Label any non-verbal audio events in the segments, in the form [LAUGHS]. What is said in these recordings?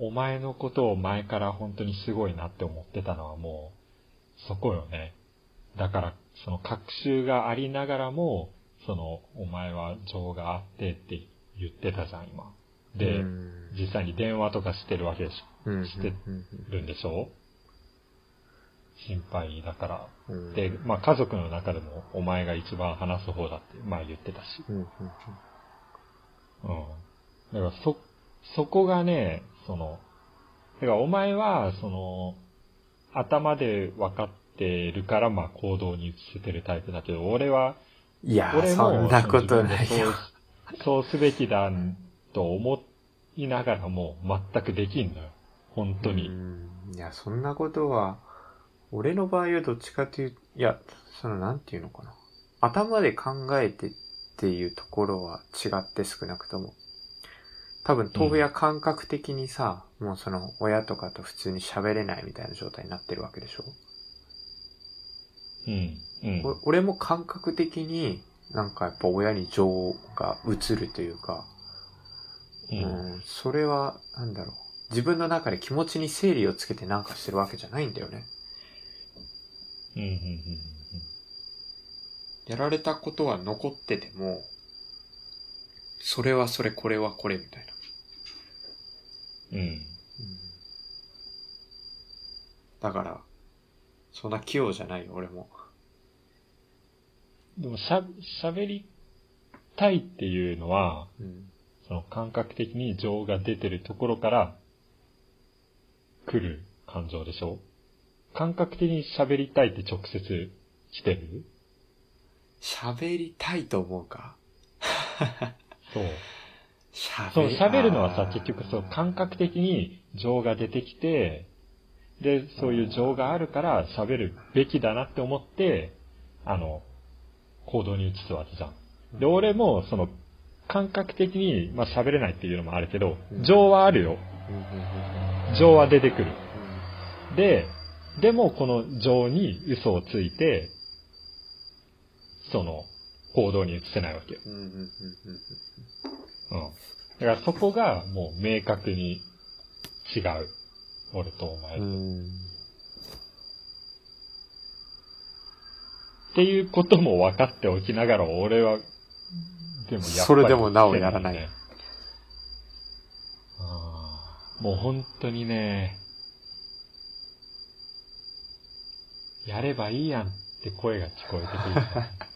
お前のことを前から本当にすごいなって思ってたのはもう、そこよね。だから、その学習がありながらも、その、お前は情があってって言ってたじゃん、今。で、実際に電話とかしてるわけでしょ？してるんでしょ？心配だから。で、まあ家族の中でもお前が一番話す方だって、まあ言ってたし。うん。だからそ、そこがね、その、だからお前は、その、頭で分かってるから、まあ行動に移せてるタイプだけど、俺は、いや、俺もそんなことないよ。そうすべきだと思いながらも全くできんのよ。本当に。いや、そんなことは、俺の場合はどっちかという、いや、その、なんていうのかな。頭で考えてっていうところは違って少なくとも。多分、豆腐や感覚的にさ、うん、もうその、親とかと普通に喋れないみたいな状態になってるわけでしょ？うん。うん、俺も感覚的になんかやっぱ親に情が移るというか、うん、うん、それは、なんだろう。自分の中で気持ちに整理をつけてなんかしてるわけじゃないんだよね。うんうんうん、やられたことは残ってても、それはそれ、これはこれみたいな。うん。うん、だから、そんな器用じゃないよ、俺も。でもしゃ、喋りたいっていうのは、うん、その感覚的に情が出てるところから来る感情でしょ？感覚的に喋りたいって直接来てる？喋りたいと思うか？[LAUGHS] そう。そう、喋るのはさ、結局そう、感覚的に情が出てきて、で、そういう情があるから喋るべきだなって思って、あの、行動に移すわけじゃん。で、俺も、その、感覚的に、まあ、喋れないっていうのもあるけど、情はあるよ。情は出てくる。で、でもこの情に嘘をついて、その、行動に移せないわけよ。うん。だからそこがもう明確に違う。俺とお前っていうことも分かっておきながら、俺は、でもやっぱり、それでもなおやらない。もう本当にね、やればいいやんって声が聞こえてくる。ね、[LAUGHS]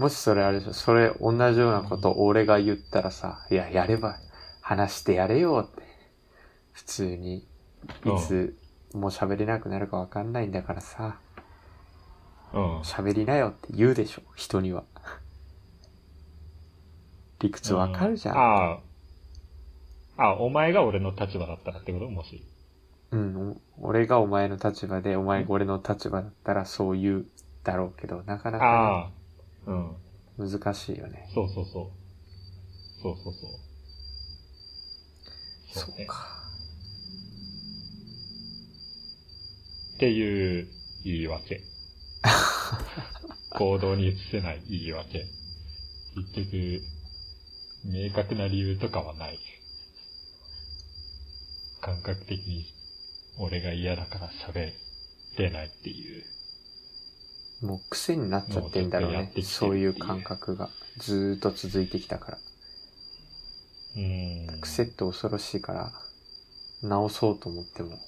もしそれあれでしょ、それ同じようなこと俺が言ったらさ、いや、やれば話してやれよって。普通に、いつ、もう喋れなくなるかわかんないんだからさ。うん。喋りなよって言うでしょ、人には。理屈わかるじゃん。ああ。あ、お前が俺の立場だったらってこと？もし。うん、俺がお前の立場で、お前が俺の立場だったらそう言うだろうけど、なかなか、ね、ああ。うん。難しいよね。そうそうそう。そうそうそう。そう、か。っていう言い訳。[LAUGHS] 行動に移せない言い訳。結局、明確な理由とかはない。感覚的に俺が嫌だから喋れないっていう。もう癖になっちゃってんだろうね。そういう感覚がずーっと続いてきたから。うん。癖って恐ろしいから、直そうと思っても、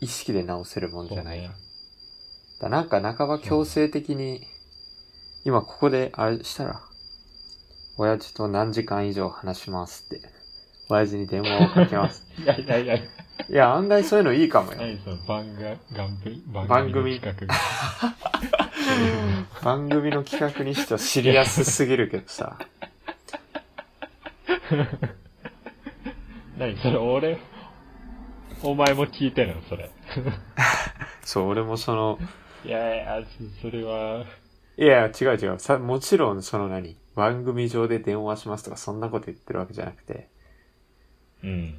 意識で直せるもんじゃない。ね、だなんか半ば強制的に、今ここであれしたら、親父と何時間以上話しますって、親父に電話をかけます。[LAUGHS] いやいやいや。いや、案外そういうのいいかもよ。何その番が、番組の企画。[LAUGHS] 番組の企画にしてはシリアスすぎるけどさ。[LAUGHS] 何それ俺、お前も聞いてるのそれ。そう、俺もその、いやいや、それは。いや、違う違う。さ、もちろん、その何番組上で電話しますとか、そんなこと言ってるわけじゃなくて。うん。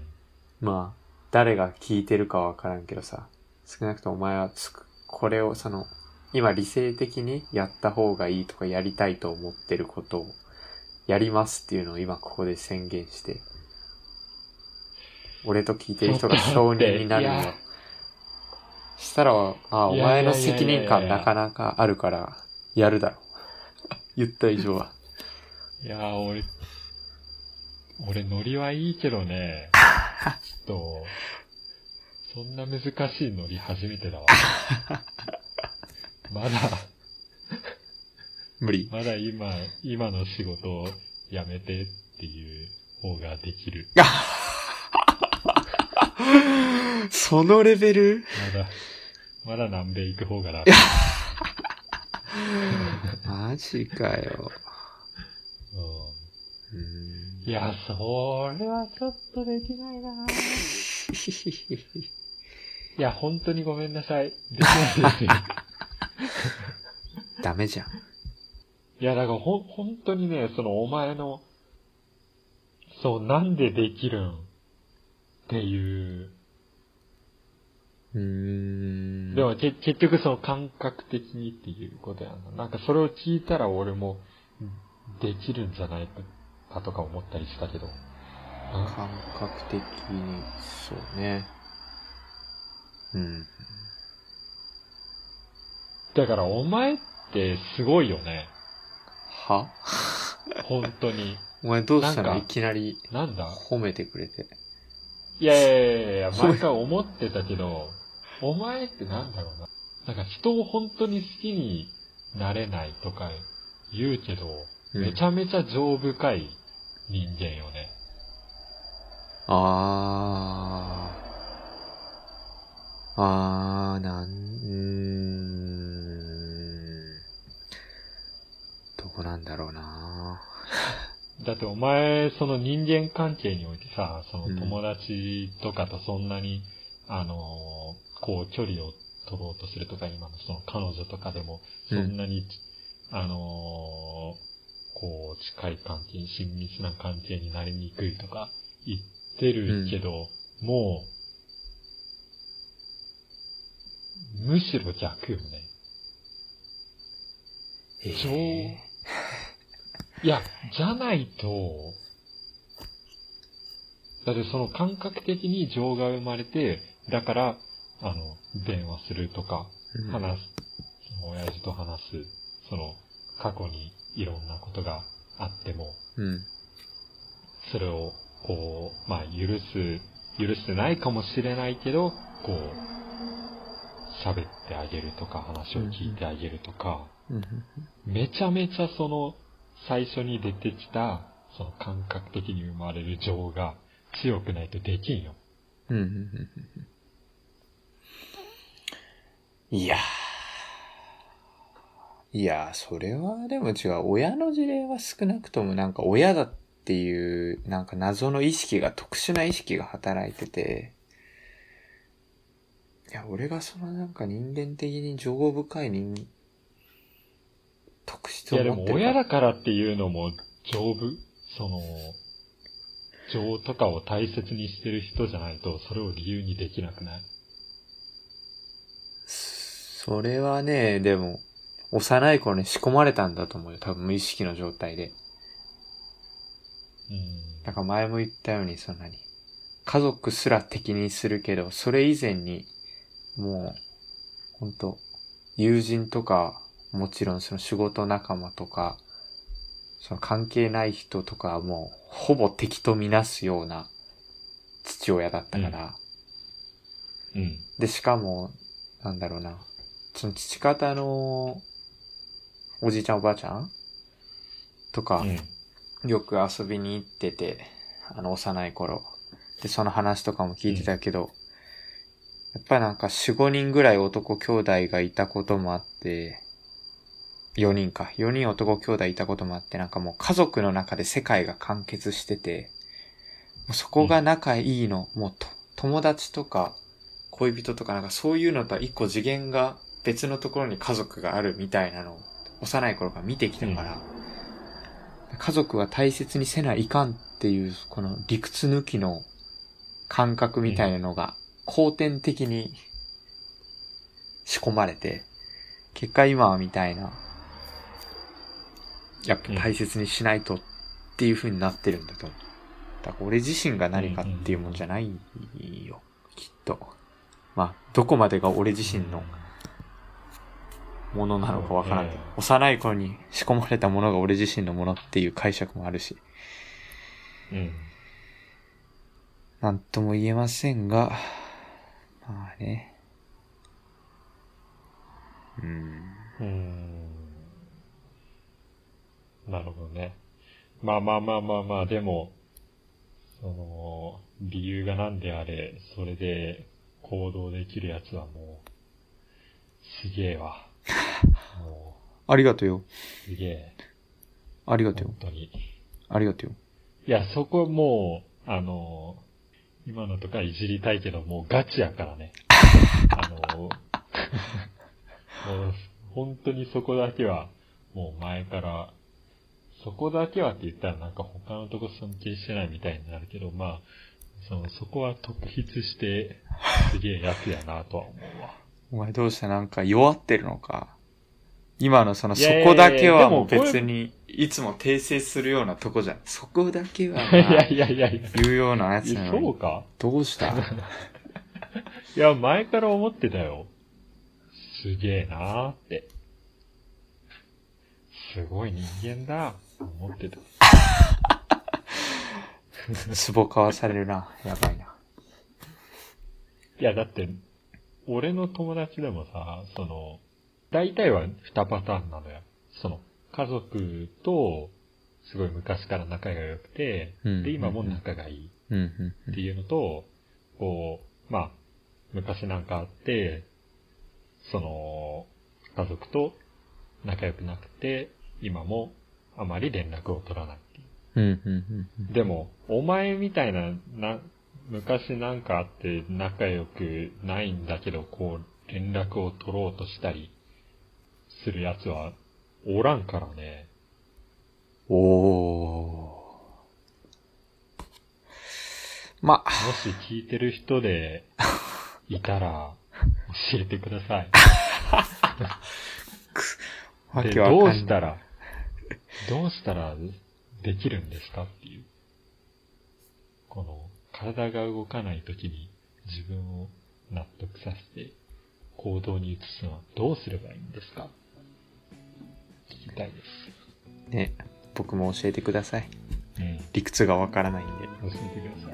まあ、誰が聞いてるかはわからんけどさ、少なくともお前はこれをその、今理性的にやった方がいいとかやりたいと思ってることをやりますっていうのを今ここで宣言して、俺と聞いてる人が承認になるのよ。したら、あ、お前の責任感なかなかあるから、やるだろ。[LAUGHS] 言った以上は。いやー、俺、俺ノリはいいけどね、ちょっと、そんな難しいノリ初めてだわ。[LAUGHS] まだ、無理。まだ今、今の仕事を辞めてっていう方ができる。[LAUGHS] そのレベル？まだ、まだ南米行く方が楽。マジかよ。うん。いや、それはちょっとできないな [LAUGHS] いや、本当にごめんなさい。できないですよ。ダメじゃん。いや、だからほ、本当にね、そのお前の、そう、なんでできるんっていう。うーん。でもけ結局その感覚的にっていうことやな。なんかそれを聞いたら俺もできるんじゃないかとか思ったりしたけど。感覚的に、そうね。うん。だからお前ってすごいよね。は？本当に。お前どうしたの？いきなり。なんだ？褒めてくれて。いやいやいやいや、毎回思ってたけど、お前ってなんだろうな。なんか人を本当に好きになれないとか言うけど、うん、めちゃめちゃ情深い人間よね。あー。あー、なん、うーん。どこなんだろうな [LAUGHS] だってお前、その人間関係においてさ、その友達とかとそんなに、うん、あの、こう距離を取ろうとするとか、今のその彼女とかでも、そんなに、うん、あのこう、近い関係、親密な関係になりにくいとか言ってるけど、うん、もう、むしろ逆よね。えー、いや、じゃないと、だってその感覚的に情が生まれて、だから、あの、電話するとか、話す、その親父と話す、その、過去にいろんなことがあっても、うん、それを、こう、まあ、許す、許してないかもしれないけど、こう、喋ってあげるとか、話を聞いてあげるとか、めちゃめちゃその、最初に出てきた、その感覚的に生まれる情が強くないとできんよ。いやいやそれはでも違う。親の事例は少なくともなんか親だっていう、なんか謎の意識が、特殊な意識が働いてて、いや、俺がそのなんか人間的に情深い人特質を持ってる。いやでも親だからっていうのも丈夫？その、情とかを大切にしてる人じゃないと、それを理由にできなくない？それはね、でも、幼い頃に仕込まれたんだと思うよ。多分無意識の状態で。うん。だから前も言ったように、そんなに。家族すら敵にするけど、それ以前に、もう、ほんと、友人とか、もちろんその仕事仲間とか、その関係ない人とかはもう、ほぼ敵とみなすような父親だったから。うん。で、しかも、なんだろうな。その父方の、おじいちゃんおばあちゃんとか、うん、よく遊びに行ってて、あの、幼い頃。で、その話とかも聞いてたけど、うん、やっぱなんか4、5人ぐらい男兄弟がいたこともあって、4人か。4人男兄弟いたこともあって、なんかもう家族の中で世界が完結してて、もうそこが仲いいの、うん、もうと、友達とか、恋人とかなんかそういうのとは一個次元が別のところに家族があるみたいなのを幼い頃から見てきたから、うん、家族は大切にせないかんっていう、この理屈抜きの感覚みたいなのが後天的に仕込まれて、結果今はみたいな、やっぱ大切にしないとっていう風になってるんだと思う。だから俺自身が何かっていうもんじゃないよ、きっと。まあ、どこまでが俺自身のものなのかわからんけど、幼い頃に仕込まれたものが俺自身のものっていう解釈もあるし。うん。なんとも言えませんが、まあね。うん。うん。なるほどね。まあまあまあまあまあ、でも、その、理由が何であれ、それで行動できるやつはもう、すげえわ。[LAUGHS] ありがとうよ。すげえ。ありがとうよ。本当に。ありがとうよ。いや、そこもう、あの、今のとかいじりたいけど、もうガチやからね。[LAUGHS] あの、[LAUGHS] もう、本当にそこだけは、もう前から、そこだけはって言ったらなんか他のとこ尊敬してないみたいになるけど、まあ、その、そこは特筆して、すげえやつやなとは思うわ。お前どうしたなんか弱ってるのか今のその、そこだけはもう別に、いつも訂正するようなとこじゃん。そこだけは、まあ、いやいやいやいや。言うようなやつなのに。そうかどうした？[LAUGHS] いや、前から思ってたよ。すげえなーって。すごい人間だ、思ってた。[LAUGHS] 壺買わされるな。やばいな。いや、だって、俺の友達でもさ、その、大体は二パターンなのよ。その、家族と、すごい昔から仲が良くて、で、今も仲がいいっていうのと、こう、まあ、昔なんかあって、その、家族と仲良くなくて、今もあまり連絡を取らないっていう。でも、お前みたいな、な、昔なんかあって仲良くないんだけど、こう、連絡を取ろうとしたりするやつはおらんからね。おー。まもし聞いてる人でいたら教えてください。[LAUGHS] でどうしたら、どうしたらできるんですかっていう。この、体が動かない時に自分を納得させて行動に移すのはどうすればいいんですか？聞きたいです。ね、僕も教えてください。うん。理屈がわからないんで。教えてくださ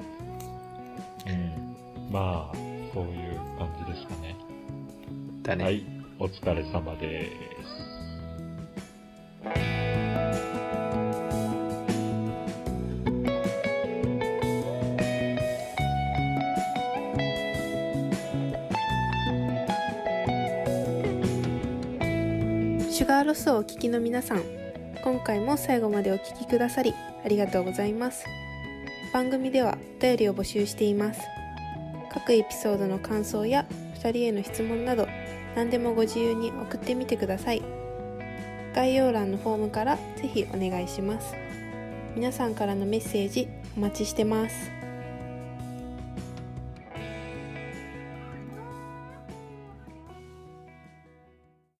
い。うん。まあ、そういう感じですかね。だね。はい。お疲れ様です。ロスをお聞きの皆さん今回も最後までお聴きくださりありがとうございます。番組ではお便りを募集しています。各エピソードの感想や2人への質問など何でもご自由に送ってみてください。概要欄のフォームからぜひお願いします。皆さんからのメッセージお待ちしてます。